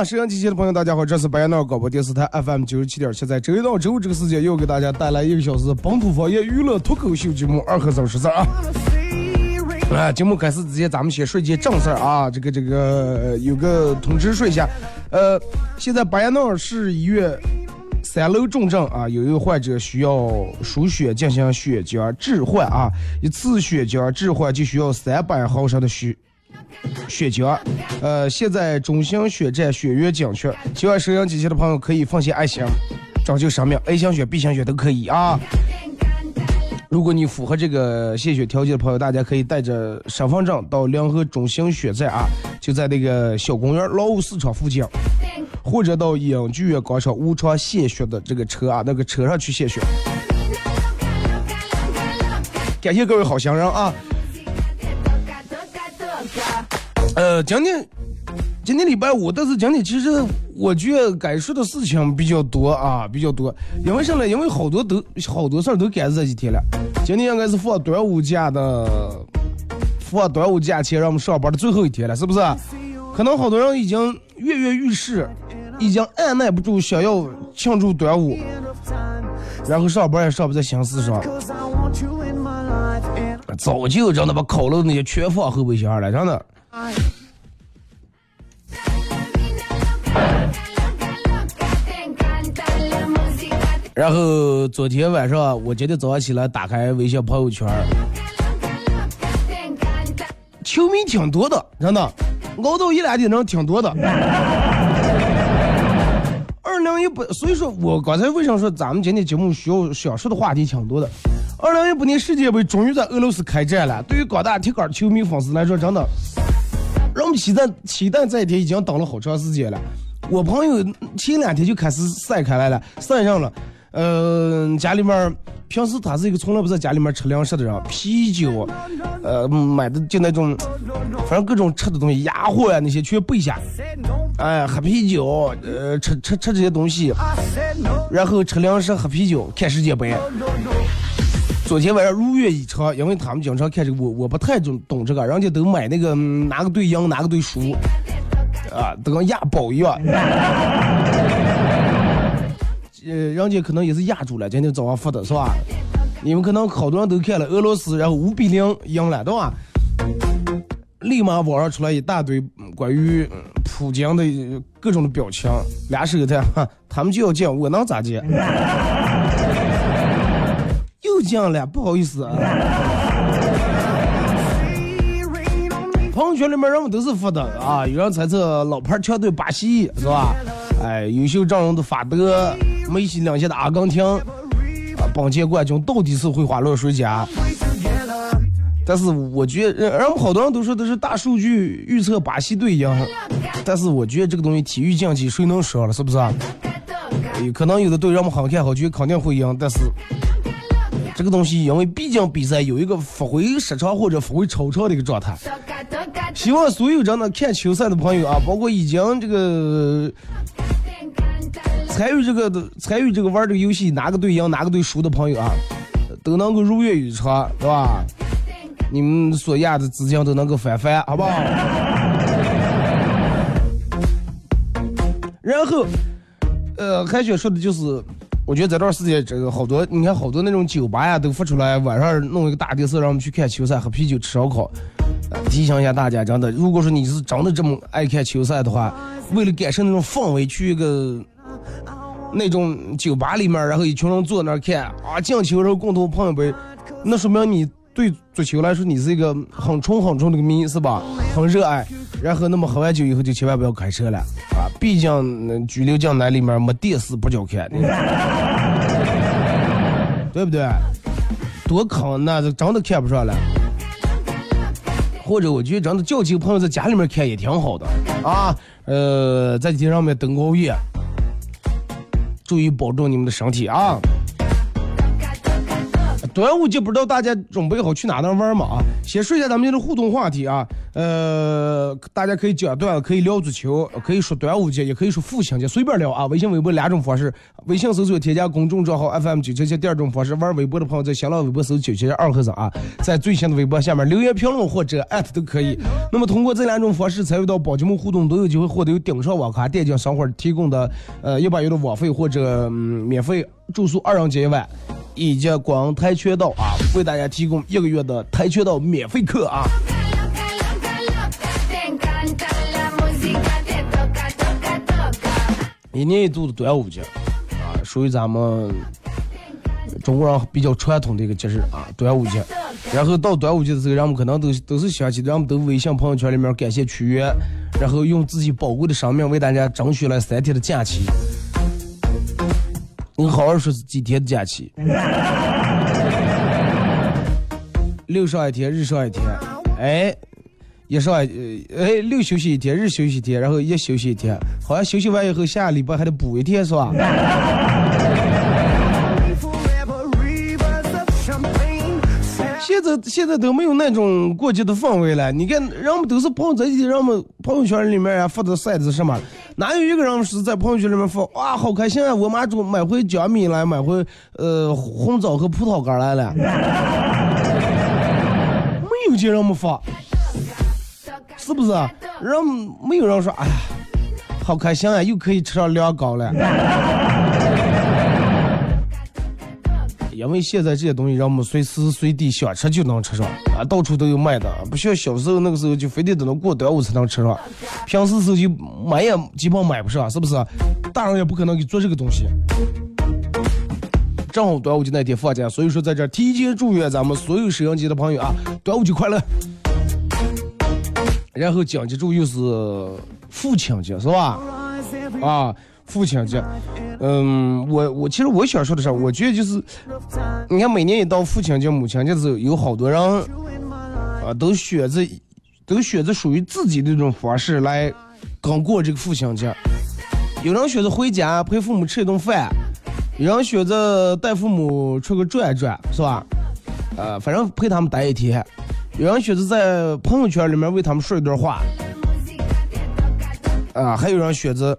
好了，收音机前的朋友，大家好，这是白彦淖尔广播电视台 FM 九十七点七，在周一到周五这个时间又给大家带来一个小时本土方言娱乐脱口秀节目《二和三十字》啊。啊，节目开始之前，咱们先说一件正事儿啊。这个这个有个通知说一下，呃，现在白彦淖尔市医院三楼重症啊，有一个患者需要输血进行血浆置换啊，一次血浆置换就需要三百毫升的血血浆。呃，现在中型血站血源紧缺，喜欢收音机器的朋友可以放心爱心，拯救生命，A 型血、B 型血都可以啊。如果你符合这个献血条件的朋友，大家可以带着身份证到联合中型血站啊，就在那个小公园劳务市场附近，或者到影剧院广场无偿献血的这个车啊，那个车上去献血。感谢各位好心人啊！呃，今天今天礼拜五，但是今天其实我觉得该说的事情比较多啊，比较多。因为什么呢？因为好多都好多事儿都赶这几天了。今天应该是放端午假的，放端午假前让我们上班的最后一天了，是不是？可能好多人已经跃跃欲试，已经按耐不住想要庆祝端午，然后上班也上不在心思上。早就真的把烤肉那些全放后备箱了，真的。然后昨天晚上，我今天早上起来打开微信朋友圈，球迷挺多的，真的，熬到一两点钟挺多的。二零一八，所以说我刚才为什么说咱们今天节目需要想说的话题挺多的？二零一八年世界杯终于在俄罗斯开战了，对于广大铁杆球迷粉丝来说，真的让我们期待期待这一天已经等了好长时间了。我朋友前两天就开始晒开来了，晒上了。呃，家里面儿平时他是一个从来不在家里面吃粮食的人，啤酒，呃，买的就那种，反正各种吃的东西，鸭货呀那些全备下。哎，喝啤酒，呃，吃吃吃这些东西，然后吃粮食喝啤酒，看世界杯。昨天晚上如愿以偿，因为他们经常看这个，我我不太懂懂这个，人家都买那个嗯哪个队赢哪个队输，啊，都跟押宝一样。呃，人家可能也是压住了，今天早上发的是吧？你们可能好多人都看了俄罗斯，然后五比零赢了，对吧？立马网上出来一大堆关于普京的各种的表情，俩手的，哈，他们就要进，我能咋进？又进了，不好意思啊。朋友圈里面人们都是发的啊，有人猜测老牌强队巴西是吧？哎，优秀阵容的法德，梅西领衔的阿根廷，啊，本届冠军到底是会花落谁家？但是我觉得，人们好多人都说都是大数据预测巴西队赢，但是我觉得这个东西体育竞技谁能说了，是不是啊？可能有的队让我们好看好，觉得肯定会赢，但是这个东西因为毕竟比赛有一个发挥失常或者发挥超常的一个状态。希望所有真的看球赛的朋友啊，包括已经这个参与这个参与这个玩这个游戏哪个队赢哪个队输的朋友啊，都能够如愿以偿，对吧？你们所压的资金都能够翻番，好不好？然后，呃，还想说的就是，我觉得这段时间这个好多，你看好多那种酒吧呀，都发出来晚上弄一个大电视，让我们去看球赛，喝啤酒，吃烧烤。提醒一下大家，真的，如果说你是真的这么爱看球赛的话，为了感受那种氛围，去一个那种酒吧里面，然后一群人坐那儿看啊，进球然后共同碰一杯，那说明你对足球来说你是一个很纯很纯的个迷，是吧？很热爱。然后那么喝完酒以后就千万不要开车了啊，毕竟嗯拘留江南里面没电视不叫看的，对不对？多坑，那这真的看不上了。或者我觉得真的叫几个朋友在家里面看也挺好的啊。呃，在街上面等熬夜，注意保重你们的身体啊。端午节不知道大家准备好去哪能玩吗？啊，先说一下咱们今天的互动话题啊。呃，大家可以讲段，可以聊足球，可以说端午节，也可以说父亲节，随便聊啊。微信、微博两种方式，微信搜索添加公众账号 FM 九七七，第二种方式玩微博的朋友在新浪微博搜九七七二和尚啊，在最新的微博下面留言评论或者艾特都可以。那么通过这两种方式参与到宝节目互动，都有机会获得由顶上网咖电竞商会提供的呃一百元的网费或者嗯免费住宿二人节一晚。以及广跆拳道啊，为大家提供一个月的跆拳道免费课啊！一年一度的端午节啊，属于咱们中国人比较传统的一个节日啊，端午节。然后到端午节的时候，人们可能都都是想起，人们都微信朋友圈里面感谢屈原，然后用自己宝贵的生命为大家争取了三天的假期。你好好说是几天的假期？六上一天，日上一天，哎，一上一呃哎六休息一天，日休息一天，然后一休息一天，好像休息完以后下礼拜还得补一天是吧？现在现在都没有那种过节的氛围了。你看，人们都是朋友在一起，人们朋友圈里面啊发的晒的什么？哪有一个人是在朋友圈里面发哇好开心啊！我妈煮买回江米来，买回呃红枣和葡萄干来了。没有见人们发，是不是？人没有人说哎呀好开心啊，又可以吃上凉糕了。因为现在这些东西，让我们随时随地想吃就能吃上啊，到处都有卖的，不像小时候那个时候就非得等到过端午才能吃上，平时时候就买也基本买不上，是不是？大人也不可能给做这个东西。正好端午节那天放假，所以说在这提前祝愿咱们所有收音机的朋友啊，端午节快乐！然后紧接着又是父亲节，是吧？啊，父亲节，嗯，我我其实我想说的是，我觉得就是，你看每年一到父亲节、母亲节的时候，有好多人啊都选择都选择属于自己的这种方式来刚过这个父亲节。有人选择回家陪父母吃一顿饭，有人选择带父母出去转转，是吧？呃，反正陪他们待一天。有人选择在朋友圈里面为他们说一段话，啊，还有人选择，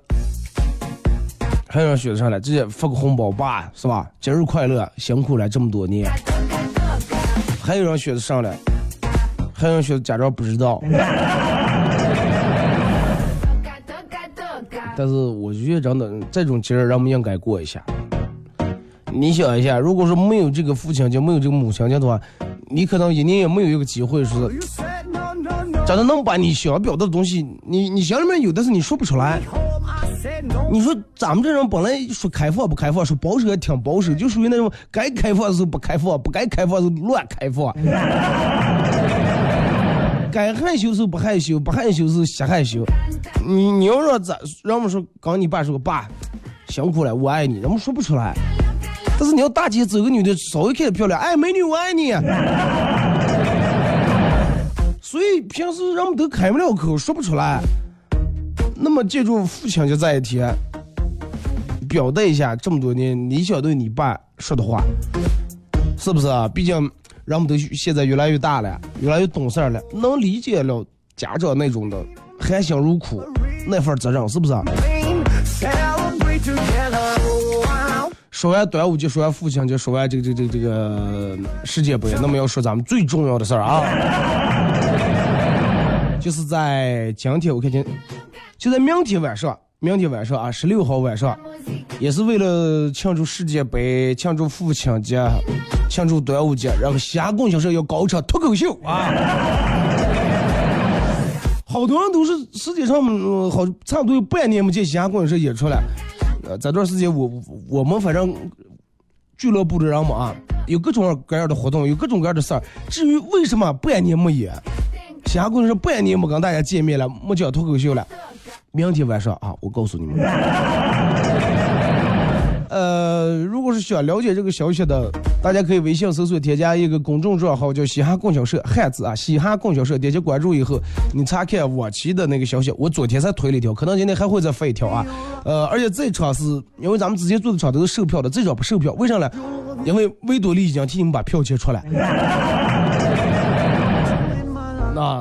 还有人选择上来直接发个红包，爸是吧？节日快乐，辛苦了这么多年。还有人选择上来，还有人选择假装不知道。但是我觉得真的这种节日，人们应该过一下。你想一下，如果说没有这个父亲节，没有这个母亲节的话，你可能一年也没有一个机会是，真的能把你想表达的东西，你你心里面有，但是你说不出来。你说咱们这人本来说开放不开放，说保守也挺保守，就属于那种该开放的时候不开放，不该开放的时候乱开放。该害羞时候不害羞，不害羞时候瞎害羞。你你要让咱让我们说，刚你爸说爸辛苦了，我爱你，人们说不出来。但是你要大街走个女的，稍微看着漂亮，哎，美女我爱你。所以平时人们都开不了口，说不出来。那么借助父亲节这一天，表达一下这么多年你想对你爸说的话，是不是啊？毕竟人们都现在越来越大了，越来越懂事儿了，能理解了家长那种的含辛茹苦那份责任，是不是啊？说完端午节，说完父亲节，说完这个这个这个这个世界杯，那么要说咱们最重要的事儿啊，就是在今天我看见，就在明天晚上，明天晚上啊，十六号晚上，也是为了庆祝世界杯、庆祝父亲节、庆祝端午节，然后西安供销社要搞一场脱口秀啊。好多人都是世界上、呃好差不多有半年没见西安供销社演出了。呃，这段时间我我们反正俱乐部的人嘛啊，有各种各样的活动，有各种各样的事儿。至于为什么半年没演，西安供销社半年没跟大家见面了，没讲脱口秀了，明天晚上啊，我告诉你们。呃，如果是想了解这个消息的，大家可以微信搜索添加一个公众账号叫“嘻哈供销社”汉字啊，嘻哈供销社，点击关注以后，你查看往期的那个消息。我昨天才推了一条，可能今天还会再发一条啊。呃，而且这场是因为咱们之前做的场都是售票的，这场不售票，为啥呢？因为维多利已经替你们把票钱出来。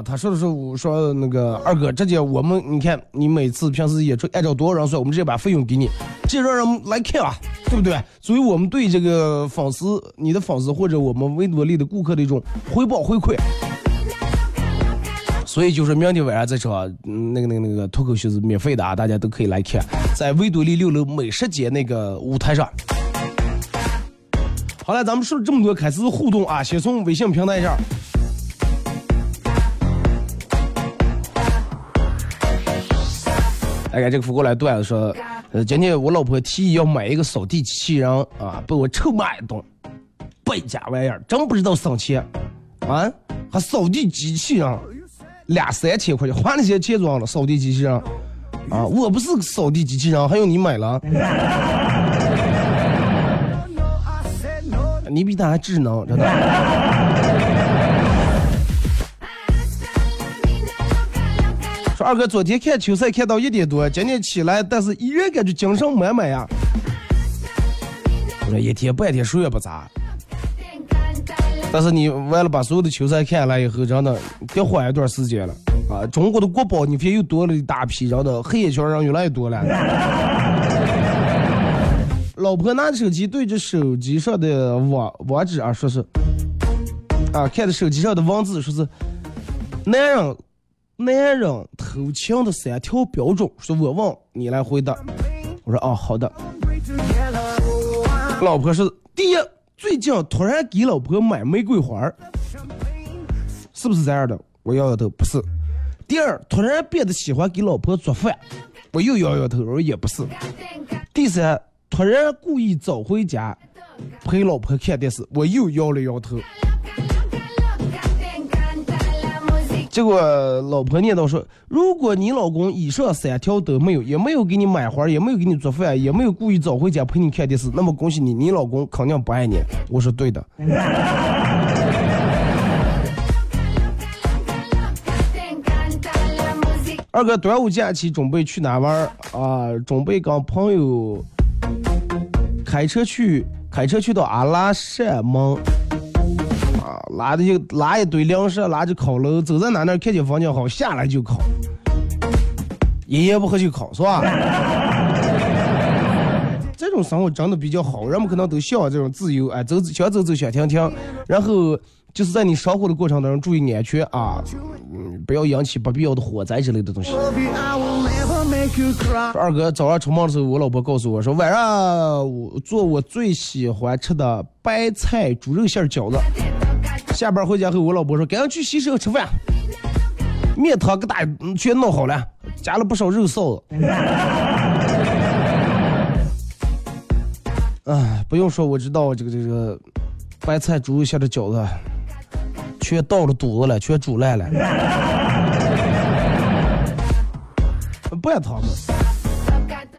他说的是我说那个二哥，直接我们你看你每次平时演出按照多少人算，我们直接把费用给你，这让人来看啊，对不对？所以我们对这个粉丝、你的粉丝或者我们维多利的顾客的一种回报回馈。所以就是明天晚上这场，嗯，那个那个那个脱口秀是免费的啊，大家都可以来看，在维多利六楼美食街那个舞台上。好了，咱们说了这么多，开始互动啊，先从微信平台上。哎，这个福过来段子说，呃，今天我老婆提议要买一个扫地机器人啊，被我臭骂一顿，败家玩意儿，真不知道省钱啊！还扫地机器人，俩三千块钱，花那些钱装了扫地机器人啊！我不是扫地机器人，还用你买了？你比他还智能，真的。二哥昨天看球赛看到一点多，今天起来，但是依然感觉精神满满呀。我说一天半天睡也不咋，但是你完了把所有的球赛看了以后，真的别缓一段时间了啊！中国的国宝，你别又多了一大批，真的黑眼圈人越来越多了。老婆拿着手机对着手机上的网网址啊，说是啊，看着手机上的文字，说是男人男人偷情的三条标准，说我问你来回答。我说哦，好的。老婆是，第一，最近突然给老婆买玫瑰花是不是这样的？我摇摇头，不是。第二，突然变得喜欢给老婆做饭，我又摇摇头，我说也不是。第三，突然故意早回家陪老婆看电视，我又摇了摇头。结果老婆念叨说：“如果你老公以上三条都没有，也没有给你买花，也没有给你做饭，也没有故意早回家陪你看电视，那么恭喜你，你老公肯定不爱你。”我说：“对的。”二哥，端午假期准备去哪玩啊？准备跟朋友开车去，开车去到阿拉善盟。啊，拉着就拉一堆粮食，拉着烤炉，走在哪那看见房间好，下来就烤，一言不合就烤，是吧？这种生活真的比较好，人们可能都向往这种自由，哎，走想走走想停停，然后就是在你生活的过程当中注意安全啊，嗯，不要引起不必要的火灾之类的东西。二哥早上出门的时候，我老婆告诉我说，晚上我做我最喜欢吃的白菜猪肉馅饺子。下班回家后，我老婆说，赶紧去洗手吃饭，面汤给大嗯全弄好了，加了不少肉臊子。哎，不用说，我知道这个这个白菜猪肉馅的饺子，全倒了肚子了，全煮烂了。不爱他们。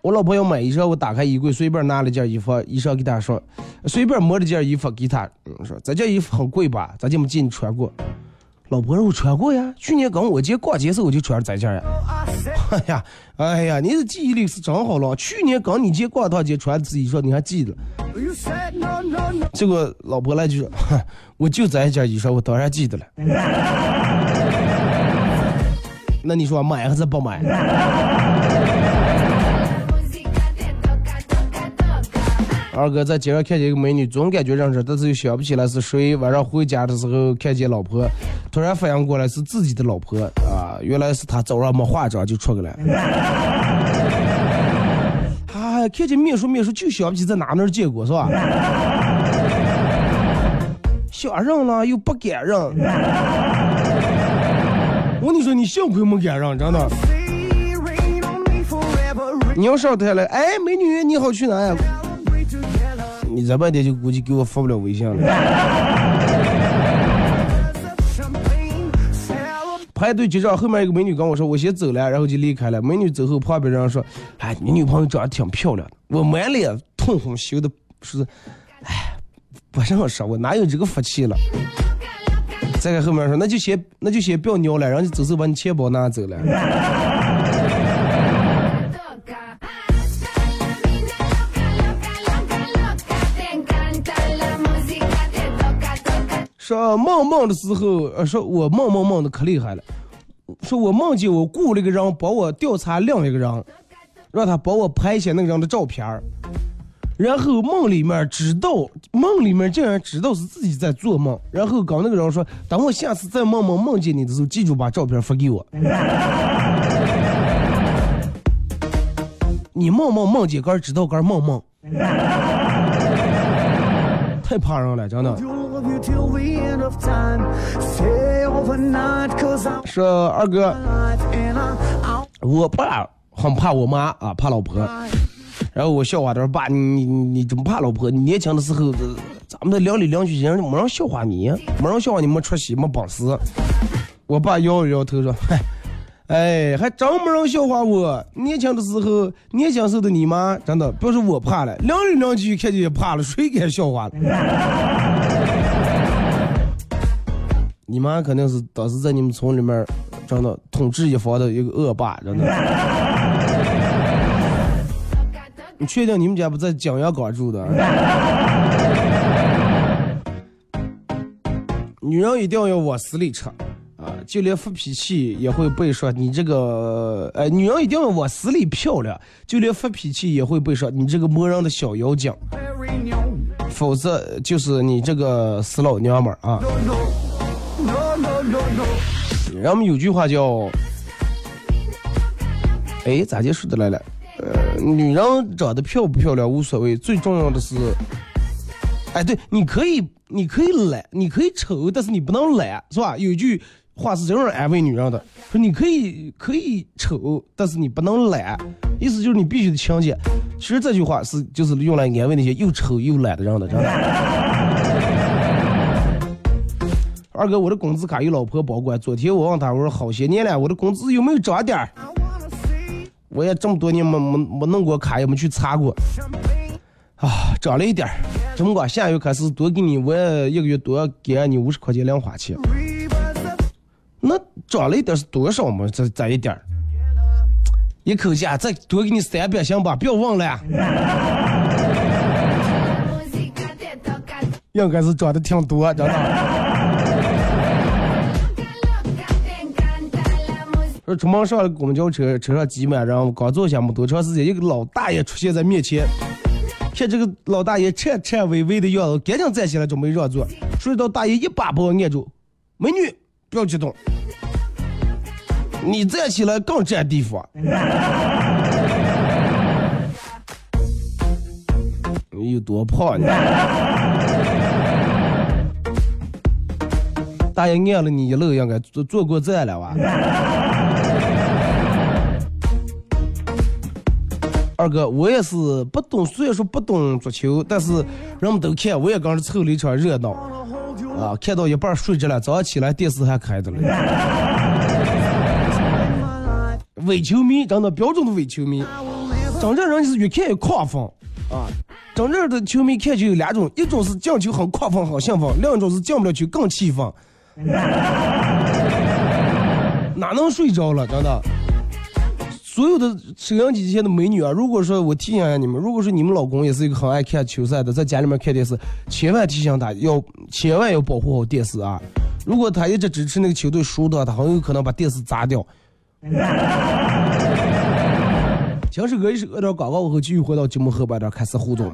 我老婆要买衣裳，我打开衣柜，随便拿了件衣服，衣裳给她说，随便摸了件衣服给她，嗯说这件衣服很贵吧？咱就没见你穿过。老婆说我穿过呀，去年跟我姐逛街时候我就穿了这件呀。哎呀，哎呀，你的记忆力是真好了。去年跟你姐逛趟街穿的衣裳，你还记得？you said no no no. 结果老婆来就说，我就这一件衣裳，我当然记得了。那你说买还是不买？二哥在街上看见一个美女，总感觉认识，但是又想不起来是谁。晚上回家的时候看见老婆，突然反应过来是自己的老婆啊，原来是她早上没化妆就出去了。啊，看见面熟面熟就想不起在哪哪儿见过是吧？想认了又不敢认。我跟你说，你幸亏没敢认，真的。你要上台了，哎，美女你好，去哪呀？你这半天就估计给我发不了微信了。排队结账，后面一个美女跟我说：“我先走了。”然后就离开了。美女走后，旁边人说：“哎，你女朋友长得挺漂亮的。”我满脸通红，羞的是，哎，不认识，我哪有这个福气了？再看后面说：“那就先那就先不要尿了，然后就走时候把你钱包拿走了。说梦梦的时候，呃，说我梦梦梦的可厉害了。说我梦见我雇了个人帮我调查另一个人，让他帮我拍一些那个人的照片然后梦里面知道，梦里面竟然知道是自己在做梦，然后跟那个人说，等我下次再梦梦梦见你的时候，记住把照片发给我。你梦梦梦见个知道个梦梦，太怕人了，真的。说二哥.我爸很怕我妈啊，怕老婆。然后我笑话他说：“爸，你你你怎么怕老婆？你年轻的时候，呃咱们的邻里邻居人没人笑话你，没人笑话你没出息没本事。”我爸摇了摇头说：“嗨，哎，还真没人笑话我。年轻的时候，年轻时候的你妈真的不是我怕了，邻里邻居看见也怕了，谁敢笑话了？你妈肯定是当时在你们村里面，真的统治一方的一个恶霸，真的。”你确定你们家不在江阳岗住的？女人一定要往死里吃啊！就连发脾气也会被说你这个，哎，女人一定要往死里漂亮，就连发脾气也会被说你这个磨人的小妖精，否则就是你这个死老娘们儿啊 no, no. 人们有句话叫，哎，咋就说的来了？呃，女人长得漂不漂亮无所谓，最重要的是，哎，对，你可以，你可以懒，你可以丑，但是你不能懒，是吧？有一句话是这样安慰女人的，说你可以可以丑，但是你不能懒，意思就是你必须得勤俭。其实这句话是就是用来安慰那些又丑又懒的人的，真的。二哥，我的工资卡有老婆保管。昨天我问他，我说好些年了，我的工资有没有涨点儿？我也这么多年没没没弄过卡，也没去查过。啊，涨了一点儿。这么个，下月开始多给你，我一个月多要给你五十块钱零花钱。那涨了一点儿是多少嘛？这这一点儿，一口气啊，再多给你三百行吧？不要忘了 应该是涨的挺多，真的。出门上公交车，车上挤满人，刚坐下没多长时间，一个老大爷出现在面前。看这个老大爷颤颤巍巍的样子，赶紧站起来准备让座。谁知道大爷一把把我按住，美女不要激动，你站起来更占地方。你有多胖呢？大爷按了你一路，应该坐坐过站了吧？二哥，我也是不懂，虽然说不懂足球，但是人们都看，我也刚是凑了一场热闹啊！看到一半睡着了，早上起来电视还开着了。伪球迷，真的标准的伪球迷，真正人是越看越亢奋啊！真正的球迷看就有两种，一种是进球很亢奋很兴奋，另一种是进不了球更气愤。哪能睡着了？真的。所有的收音机前的美女啊，如果说我提醒一下你们，如果说你们老公也是一个很爱看球赛的，在家里面看电视，千万提醒他要千万要保护好电视啊！如果他一直支持那个球队输的话，他很有可能把电视砸掉。听首歌一首歌点广告，我后继续回到节目后半段开始互动。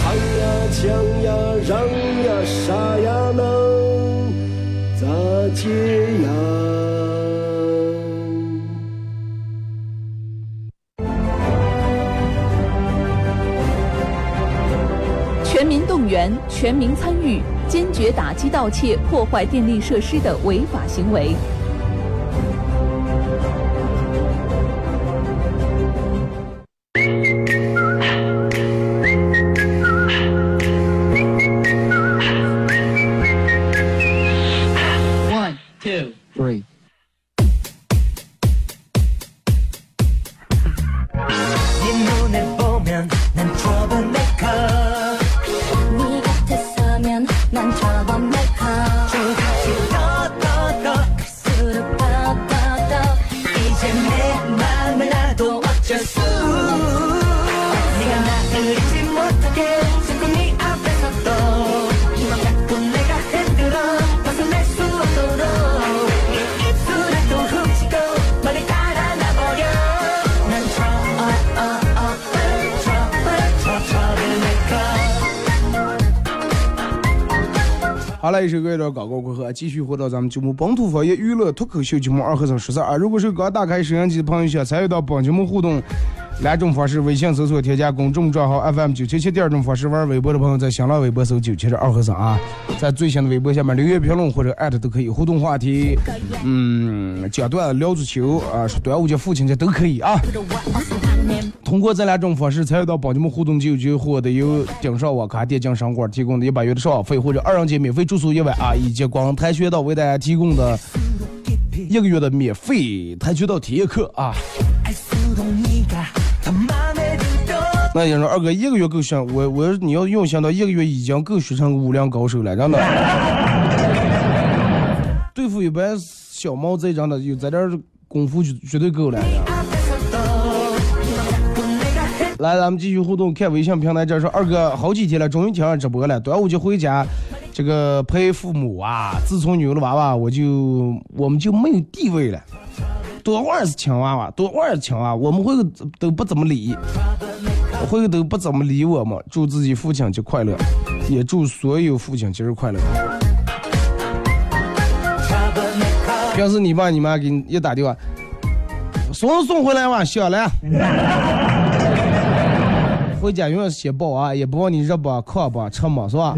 全民动员，全民参与，坚决打击盗窃、破坏电力设施的违法行为。来，一首歌一段广告过后，继续回到咱们节目本土方言娱乐脱口秀节目二和尚十三啊。如果是刚打开摄像机的朋友，想参与到本节目互动，两种方式：微信搜索添加公众账号 FM 九七七；第二种方式，玩微博的朋友在新浪微博搜九七七二和尚啊，在最新的微博下面留言评论或者艾特都可以互动话题。嗯，讲段聊足球啊，说端午节、父亲节都可以啊。通过这两种方式参与到帮你们互动，就有机会获得由顶上网咖电竞商馆提供的一百元的上网费，或者二人间免费住宿一晚啊，以及广跆拳道为大家提供的一个月的免费跆拳道体验课啊。那也说二哥一个月够学，我我你要用想到一个月已经够学成武林高手了，真的。对付一般小猫贼，真的有在这儿功夫绝绝对够了。来，咱们继续互动，看微信平台这说，二哥好几天了，终于听上直播了。端午节回家，这个陪父母啊。自从有了娃娃，我就我们就没有地位了。多会儿是亲娃娃，多会儿是亲娃娃，我们会都不怎么理，回都不怎么理我们。祝自己父亲节快乐，也祝所有父亲节日快乐。平时你爸你妈给你一打电话，送送回来吧，小了。回家永远是先抱啊，也不问你热不、渴不、吃嘛，是吧？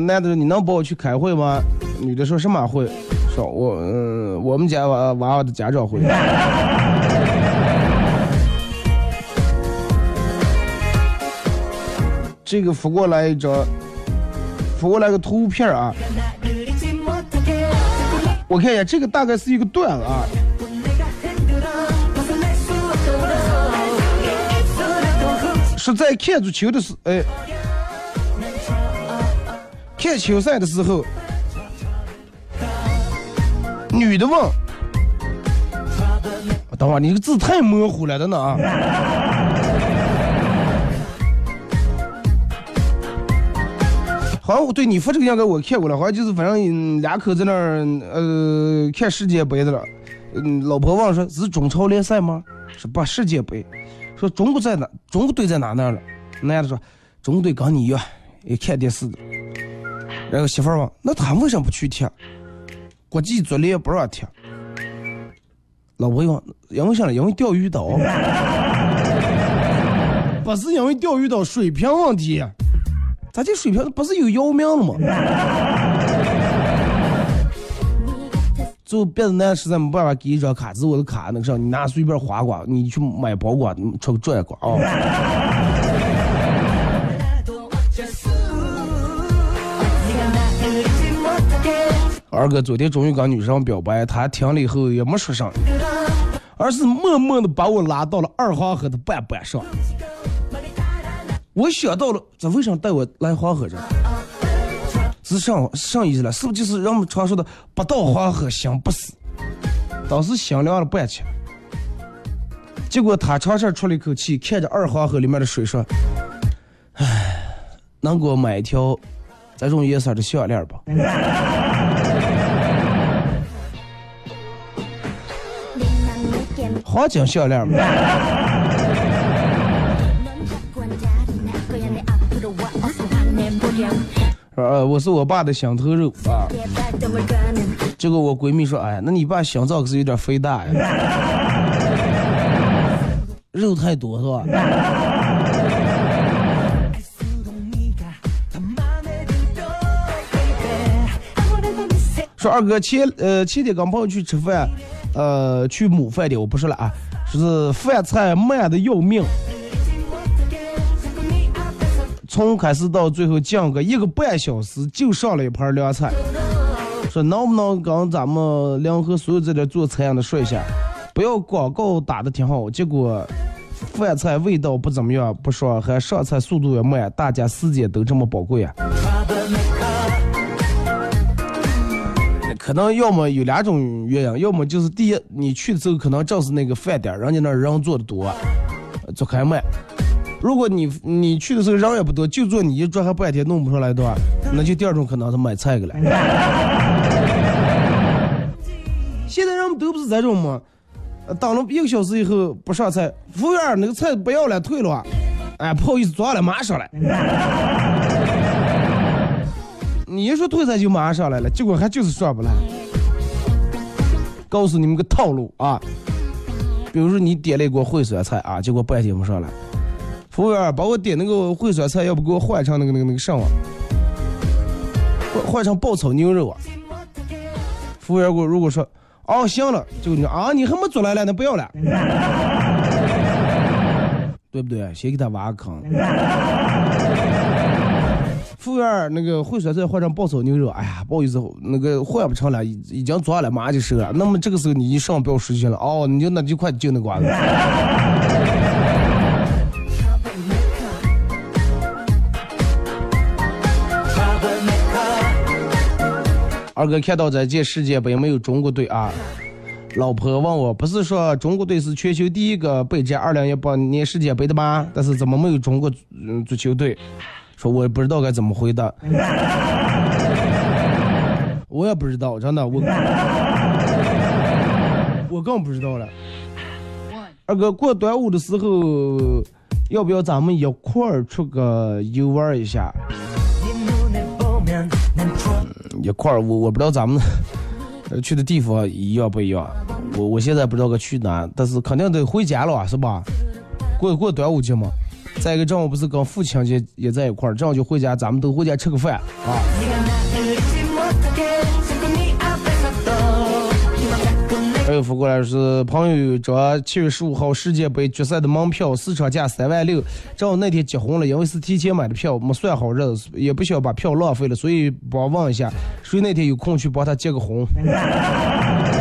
男的说你能帮我去开会吗？女的说什么会？说我嗯，我们家娃娃娃的家长会。这个发过来一张，发过来个图片啊，我看一下，这个大概是一个段啊。是在看足球的时，哎，看球赛的时候，女的问，等会儿你这个字太模糊了，等等啊。好像我对你发这个应该我看过了，好像就是反正两口在那儿呃看世界杯的了，嗯，老婆问说是中超联赛吗？说不世界杯，说中国在哪？中国队在哪那儿了？男的说中国队跟你一样也看电视的。然后媳妇儿问那他为什么不去贴？国际足联不让贴。老婆问因为啥呢？因为钓鱼岛。不是因为钓鱼岛水平问题。咱这水平不是有姚明了吗？就别的男实在没办法给一张卡，是我的卡，那个啥，你拿随便花光，你去买包瓜，你出个转瓜啊。二哥昨天终于跟女生表白，她听了以后也没说啥，而是默默的把我拉到了二黄河的半板上。我想到了，这为啥带我来黄河这？是上上意思了，是不是就是人们常说的“不到黄河心不死”？当时心凉了半天。结果他长长出了一口气，看着二黄河里面的水说：“唉，能给我买一条这种颜色的项链吧？”黄金项链吗？呃，我是我爸的心头肉啊。结果我闺蜜说：“哎呀，那你爸心脏可是有点肥大呀，肉太多是吧？”说二哥前呃前天跟朋友去吃饭，呃去母饭店，我不说了啊，说是饭菜慢的要命。从开始到最后讲个一个半小时就上了一盘凉菜，说能不能跟咱们联合所有在这做餐饮的说一下，不要广告打的挺好，结果饭菜味道不怎么样，不说还上菜速度也慢，大家时间都这么宝贵啊。可能要么有两种原因，要么就是第一，你去的时候可能正是那个饭点，人家那儿人做的多，做开慢。如果你你去的时候人也不多，就做你一桌还半天弄不出来的话，那就第二种可能是买菜去了。现在人们都不是这种吗，等了一个小时以后不上菜，服务员那个菜不要了退了啊，哎不好意思抓了马上来。你一说退菜就马上上来了，结果还就是上不来。告诉你们个套路啊，比如说你点了一锅烩酸菜啊，结果半天不上来。服务员，把我点那个烩酸菜，要不给我换成那个那个那个什么？换换成爆炒牛肉啊！服务员给我如果说，哦行了，就你啊，你还没做来了，那不要了，对不对？先给他挖个坑。服务员，那个烩酸菜换成爆炒牛肉，哎呀，不好意思，那个换不成了，已已经做了，马上就收了。那么这个时候你一上不要失去了，哦，你就那就快就那瓜子。二哥看到这届世界杯没有中国队啊，老婆问我，不是说中国队是全球第一个备战二零一八年世界杯的吗？但是怎么没有中国嗯足球队？说我也不知道该怎么回答，我也不知道，真的我我更不知道了。二哥过端午的时候，要不要咱们一块儿出个游玩一下？一块儿，我我不知道咱们呃 去的地方一样不一样，我我现在不知道该去哪，但是肯定得回家了，是吧？过过端午节嘛。再一个正好不是跟父亲节也在一块儿，正好就回家，咱们都回家吃个饭啊。还有发过来是朋友有张七月十五号世界杯决赛的门票，市场价三万六，正好那天结婚了，因为是提前买的票，没算好日子，也不想把票浪费了，所以帮问一下，谁那天有空去帮他结个婚？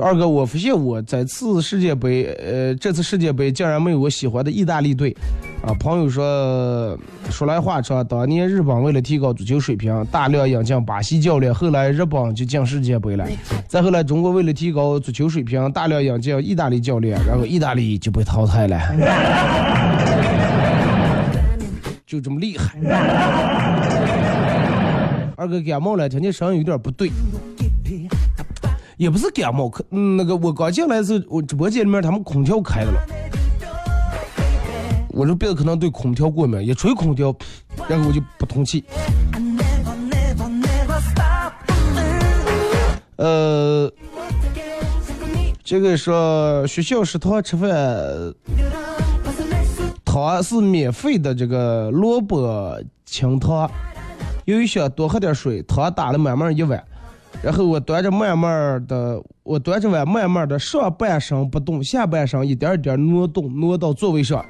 二哥，我发现我这次世界杯，呃，这次世界杯竟然没有我喜欢的意大利队，啊，朋友说，说来话长，当年日本为了提高足球水平，大量引进巴西教练，后来日本就进世界杯了，再后来中国为了提高足球水平，大量引进意大利教练，然后意大利就被淘汰了，就这么厉害。二哥感冒了，听见声音有点不对。也不是感冒，可、嗯、那个我刚进来的时，我直播间里面他们空调开的了，我这鼻子可能对空调过敏，一吹空调，然后我就不通气。呃，这个说学校食堂吃饭，汤是免费的，这个萝卜清汤，由于想多喝点水，汤打了满满一碗。然后我端着慢慢的，我端着碗慢慢的上半身不动，下半身一点一点挪动，挪到座位上。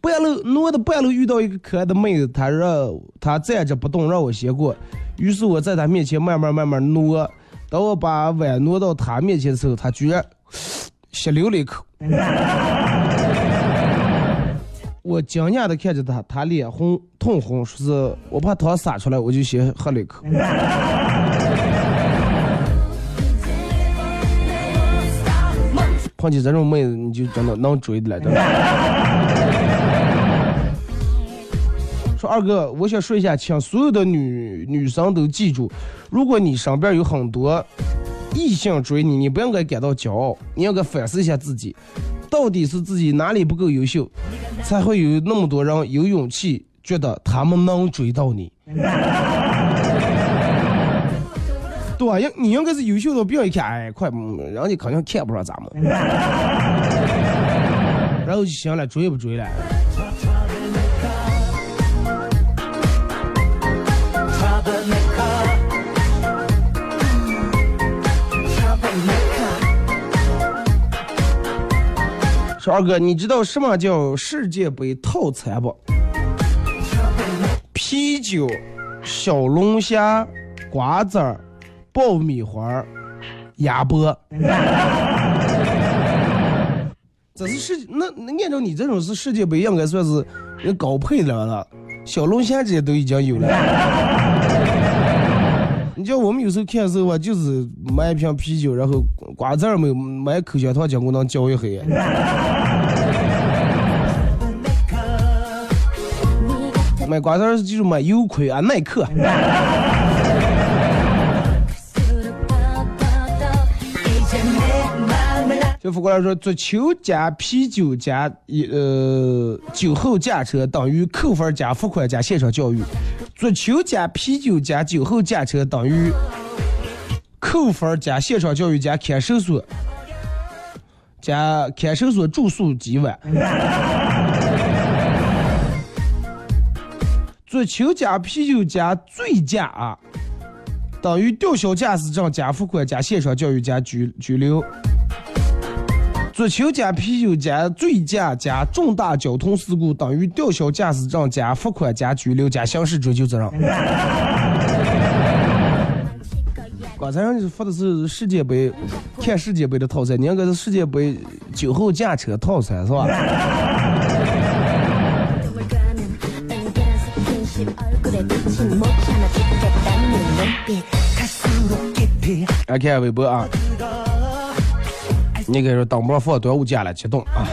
半路挪的半路遇到一个可爱的妹子，她让她站着不动，让我先过。于是我在她面前慢慢慢慢挪，当我把碗挪到她面前的时候，她居然吸溜了一口。我惊讶的看着她，她脸红通红，说是我怕汤洒出来，我就先喝了一口。碰见这种妹子，你就真的能追的了，真的。说二哥，我想说一下，请所有的女女生都记住，如果你身边有很多异性追你，你不应该感到骄傲，你应该反思一下自己，到底是自己哪里不够优秀，才会有那么多人有勇气觉得他们能追到你。对吧？应你应该是优秀到别人一看，哎，快，人家肯定看不上咱们，然后就行了，追不追了？说二哥，你知道什么叫世界杯套餐不？啤酒、小龙虾、瓜子儿、爆米花儿、鸭脖。这是世那那按照你这种是世界杯，应该算是人高配的了。小龙虾这些都已经有了。你叫我们有时候看的时候吧，就是买一瓶啤酒，然后瓜子儿没有，买口香糖结果能嚼一黑。买瓜子儿就是买优葵啊，耐克。就反过来说，足球加啤酒加一呃酒后驾车等于扣分加罚款加现场教育；足球加啤酒加酒后驾车等于扣分加现场教育加看守所加看守所住宿几晚。足球加啤酒加醉驾啊，等于吊销驾驶证加罚款加现场教育加拘拘留。足球加啤酒加醉驾加重大交通事故等于吊销驾驶证加罚款加拘留加刑事追究责任。刚才人家发的是世界杯，看世界杯的套餐，你应该是世界杯酒后驾车套餐是吧？来看微博啊，你给说当不放端午节了，激动啊！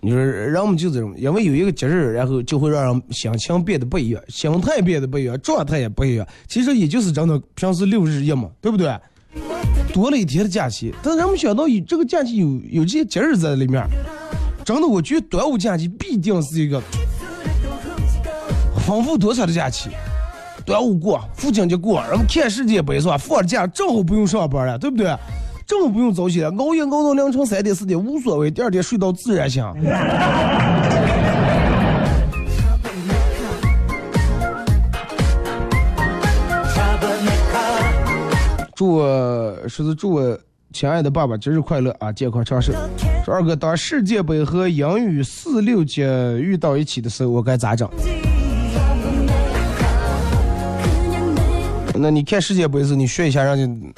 你说人们就这种，因为有一个节日，然后就会让人心情变得不一样，心态变得不一样，状态也不一样。其实也就是真的平时六日一嘛，对不对？多了一天的假期，但是人们想到有这个假期有有这些节日在里面，真的，我觉得端午假期必定是一个丰富多彩的假期。端午过，父亲节过，然后看世界杯是吧？放假正好不用上班了，对不对？正好不用早起了，熬夜熬到凌晨三点四点无所谓，第二天睡到自然醒。祝我说是祝我亲爱的爸爸节日快乐啊，健康长寿。说二哥，当世界杯和英语四六级遇到一起的时候，我该咋整？那你看世界杯的时，你学一下让你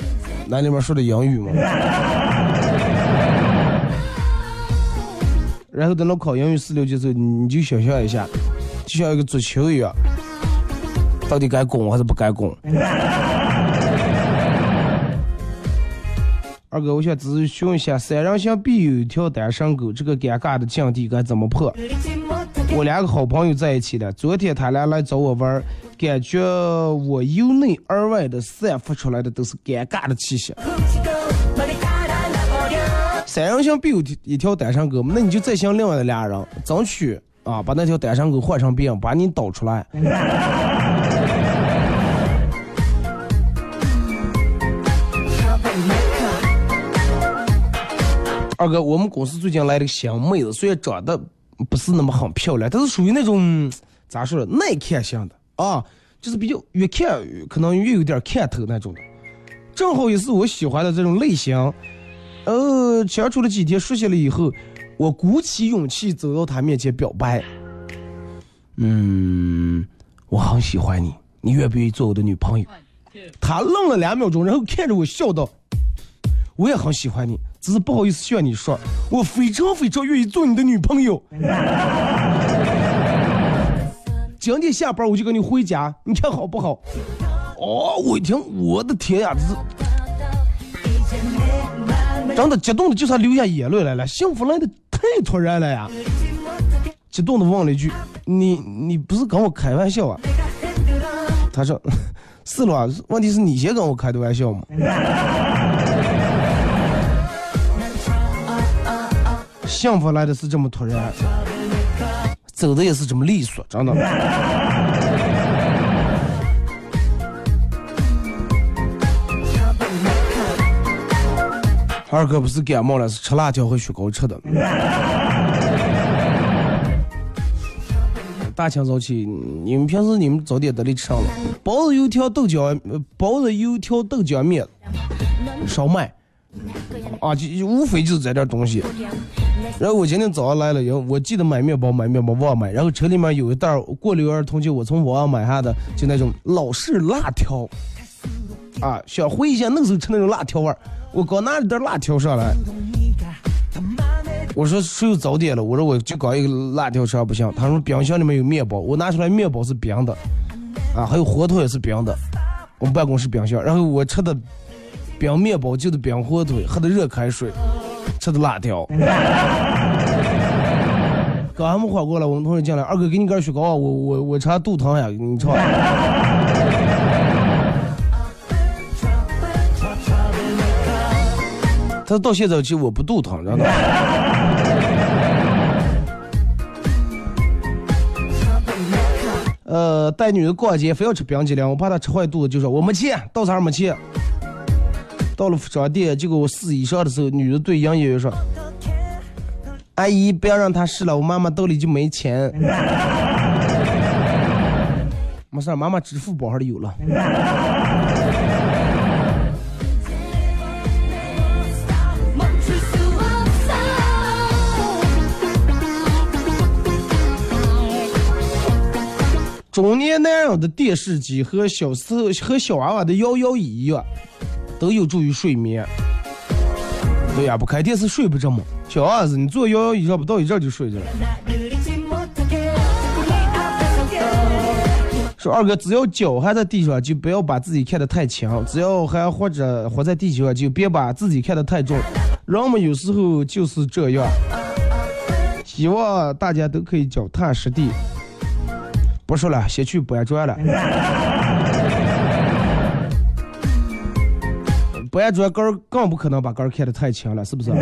那里面说的英语嘛。然后等到考英语四六级的时候，你就想象一下，就像一个足球一样，到底该攻还是不该攻？二哥，我想咨询一下，三人行必有一条单身狗，这个尴尬的境地该怎么破？我两个好朋友在一起了，昨天他俩来找我玩儿，感觉我由内而外的散发出来的都是尴尬的气息。三人行必有一条单身狗，那你就再想另外的俩人，争取啊把那条单身狗换成别人，把你导出来。二哥，我们公司最近来了个新妹子，虽然长得不是那么很漂亮，但是属于那种咋说，耐看型的啊，就是比较越看可能越有点看头那种的，正好也是我喜欢的这种类型。呃，相处了几天，熟悉了以后，我鼓起勇气走到他面前表白。嗯，我很喜欢你，你愿不愿意做我的女朋友？他愣了两秒钟，然后看着我笑道：“我也很喜欢你，只是不好意思向你说，我非常非常愿意做你的女朋友。今天下班我就跟你回家，你看好不好？”哦，我一听，我的天呀，这是真的激动的，就差流下眼泪来了，幸福来的太突然了呀！激动的问了一句：“你你不是跟我开玩笑啊？”他说：“是了，问题是你先跟我开的玩笑嘛。”幸福来的是这么突然，走的也是这么利索，真的。二哥不是感冒了，是吃辣条和雪糕吃的。大清早起，你们平时你们早点得里吃上了？包子、油条、豆浆，包子、油条、豆浆面、烧麦，啊，就无非就是这点东西。然后我今天早上来了以后，我记得买面包，买面包忘买，然后车里面有一袋过六儿童节我从网上买下的，就那种老式辣条，啊，想回忆一下那时候吃那种辣条味儿。我刚拿了袋辣条上来，我说谁有早点了？我说我就搞一个辣条吃还不行。他说冰箱里面有面包，我拿出来面包是冰的，啊，还有火腿也是冰的。我们办公室冰箱，然后我吃的冰面包就是冰火腿，喝的热开水，吃的辣条。刚还没缓过来，我们同事进来，二哥给你根雪糕啊，我我我查肚疼呀，你尝。他到现在其实我不肚疼，知道吗？呃，带女的逛街非要吃冰激凌，我怕她吃坏肚子，就说我没钱，到啥没钱。到了服装店，结果我试衣裳的时候，女的对营业员说：“阿姨，不要让她试了，我妈妈兜里就没钱。”没事，妈妈支付宝还是有了。中年男人的电视机和小时候和小娃娃的摇摇椅一样，都有助于睡眠。对呀，不开电视睡不着嘛。小儿子，你坐摇摇椅上不到一阵就睡着了。说二哥，只要脚还在地上，就不要把自己看得太轻；只要还活着活在地球上，就别把自己看得太重。人们有时候就是这样。希望大家都可以脚踏实地。不说了，先去搬砖了。搬砖杆儿更不可能把杆儿看得太轻了，是不是？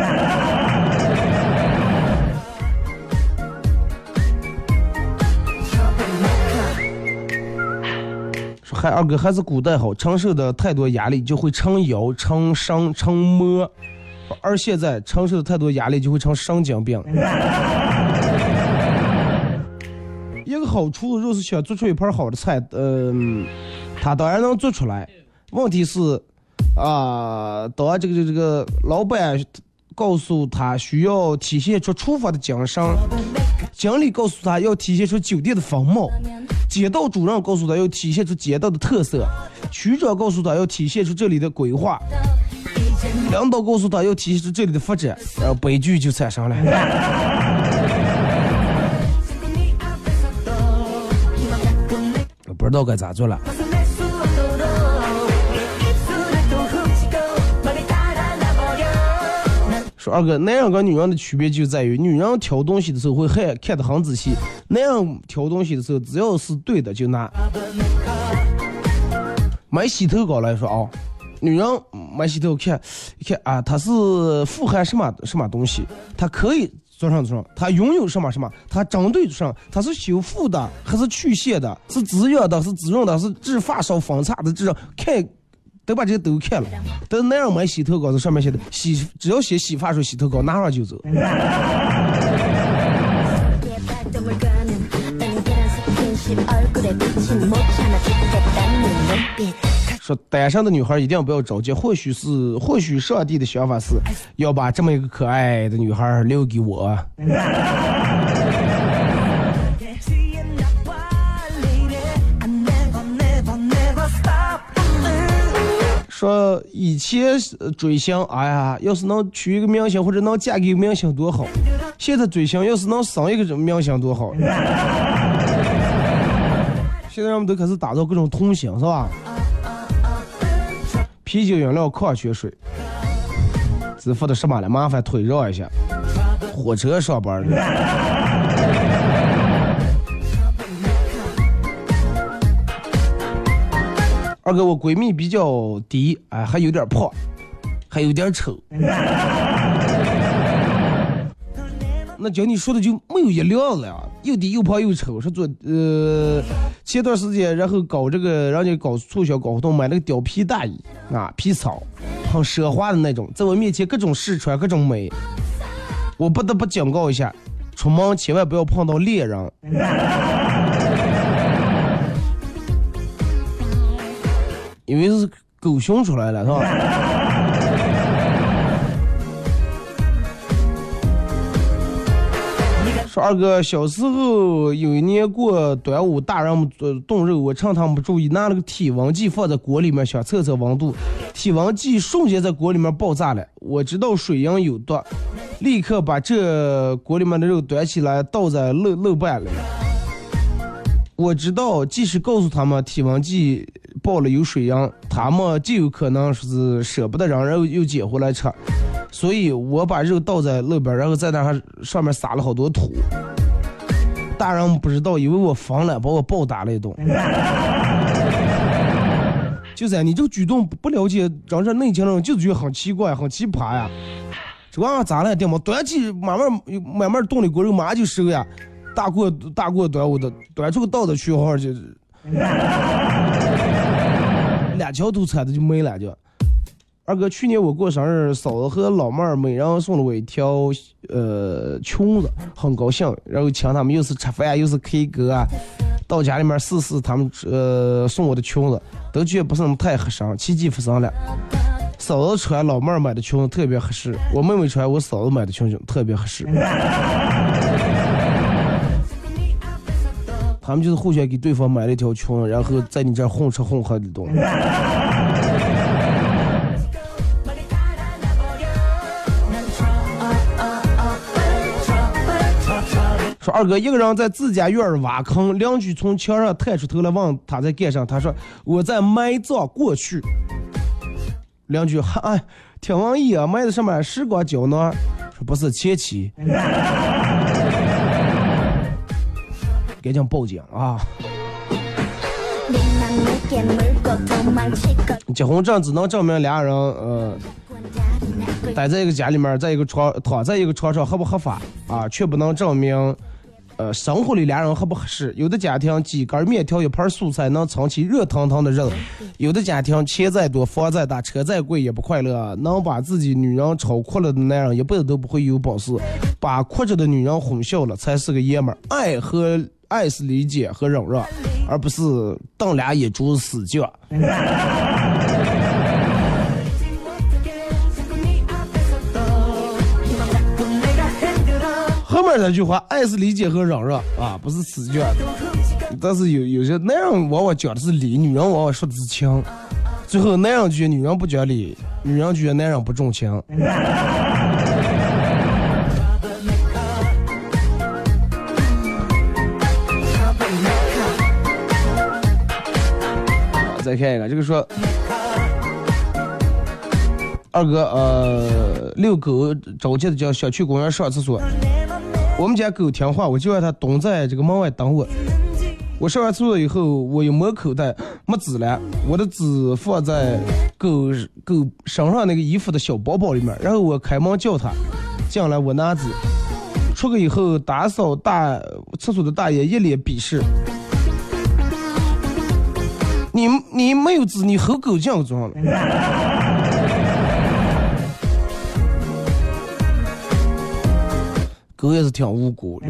说还，二哥还是古代好，承受的太多压力就会成腰、成伤、成魔，而现在承受的太多压力就会成神经病。一个好厨子若是想做出一盘好的菜，嗯、他当然能做出来。问题是，啊、当这个这个老板告诉他需要体现出厨房的精神，经理告诉他要体现出酒店的风貌，街道主任告诉他要体现出街道的特色，区长告诉他要体现出这里的规划，领导告诉他要体现出这里的发展，然后悲剧就产生了。不知道该咋做了。二哥，男人跟女人的区别就在于，女人挑东西的时候会看看得很仔细，男人挑东西的时候只要是对的就拿。买洗头膏来说啊，女人买洗头看看啊，它是富含什么什么东西，它可以做上做上，它拥有什么什么，它针对上，它是修复的还是去屑的，是滋养的，是滋润的，是治发梢分叉的，这种看。都把这些都看了，但是男人买洗头膏，这上面写的洗，只要写洗发水、洗头膏，拿上就走。说单身的女孩一定不要着急，或许是或许上帝的想法是要把这么一个可爱的女孩留给我。说以前追星，哎呀，要是能娶一个明星或者能嫁给明星多好。现在追星，要是能生一个明星多好。现在人们都开始打造各种童星，是吧？啤酒饮料、矿泉水，支付的什么了？麻烦退让一下。火车上班的。二哥，我闺蜜比较低，哎，还有点胖，还有点丑。那叫你说的就没有一辆了呀，又低又胖又丑。说做呃前段时间，然后搞这个，人家搞促销搞活动，买那个貂皮大衣啊，皮草，很奢华的那种，在我面前各种试穿，各种美。我不得不警告一下，出门千万不要碰到猎人。因为是狗熊出来了，是吧？说二哥，小时候有一年过端午，大人们呃冻肉，我趁他们不注意，拿了个体温计放在锅里面，想测测温度，体温计瞬间在锅里面爆炸了。我知道水银有毒，立刻把这锅里面的肉端起来倒在漏漏半里。我知道，即使告诉他们体温计爆了有水样，他们就有可能是舍不得扔，然后又捡回来吃，所以我把肉倒在路边，然后在那儿上面撒了好多土。大人不知道，以为我疯了，把我暴打了一顿。就在你这个举动不了解人这内情的人，就觉得很奇怪、很奇葩呀。这玩意咋了？对吗？端起慢慢慢慢冻的锅肉马上就熟呀。大过大过端午的，端出个道的去号就是，两条都扯的就没了就。二哥，去年我过生日，嫂子和老妹儿每人送了我一条呃裙子，很高兴。然后请他们又是吃饭又是 K 歌啊，到家里面试试他们呃送我的裙子，都觉得不是那么太合身。奇迹发生了，嫂子穿老妹儿买的裙子特别合适，我妹妹穿我嫂子买的裙子特别合适。他们就是互相给对方买了一条裙，然后在你这儿混吃混喝的东西。说二哥一个人在自家院儿挖坑，邻居从墙上探出头来问他在干啥，他说我在埋葬过去。邻居哈哎，挺文艺啊，埋的什么时光胶囊？说不是前妻。赶紧报警啊！结婚证只能证明俩人呃待在一个家里面，在一个床躺在一个床上合不合法啊，却不能证明呃生活里俩人合不合适。有的家庭几根面条一盘素菜能撑起热腾腾的日子，有的家庭钱再多房再大车再贵也不快乐。能把自己女人吵哭了的男人一辈子都不会有本事，把哭着的女人哄笑了才是个爷们儿。爱和爱是理解和忍让，而不是瞪俩眼珠子死犟。后面那句话，爱是理解和忍让啊，不是死犟。但是有有些男人往往讲的是理，女人往往说的是情。最后男人觉得女人不讲理，女人觉得男人不重情。再看一个，这个说，二哥，呃，遛狗着急的叫想去公园上厕所，我们家狗听话，我就让它蹲在这个门外等我。我上完厕所以后，我一摸口袋没纸了，我的纸放在狗狗身上那个衣服的小包包里面，然后我开门叫它进来，我拿纸，出去以后打扫大厕所的大爷一脸鄙视。你你没有纸，你和狗犟装了。狗也是挺无辜的。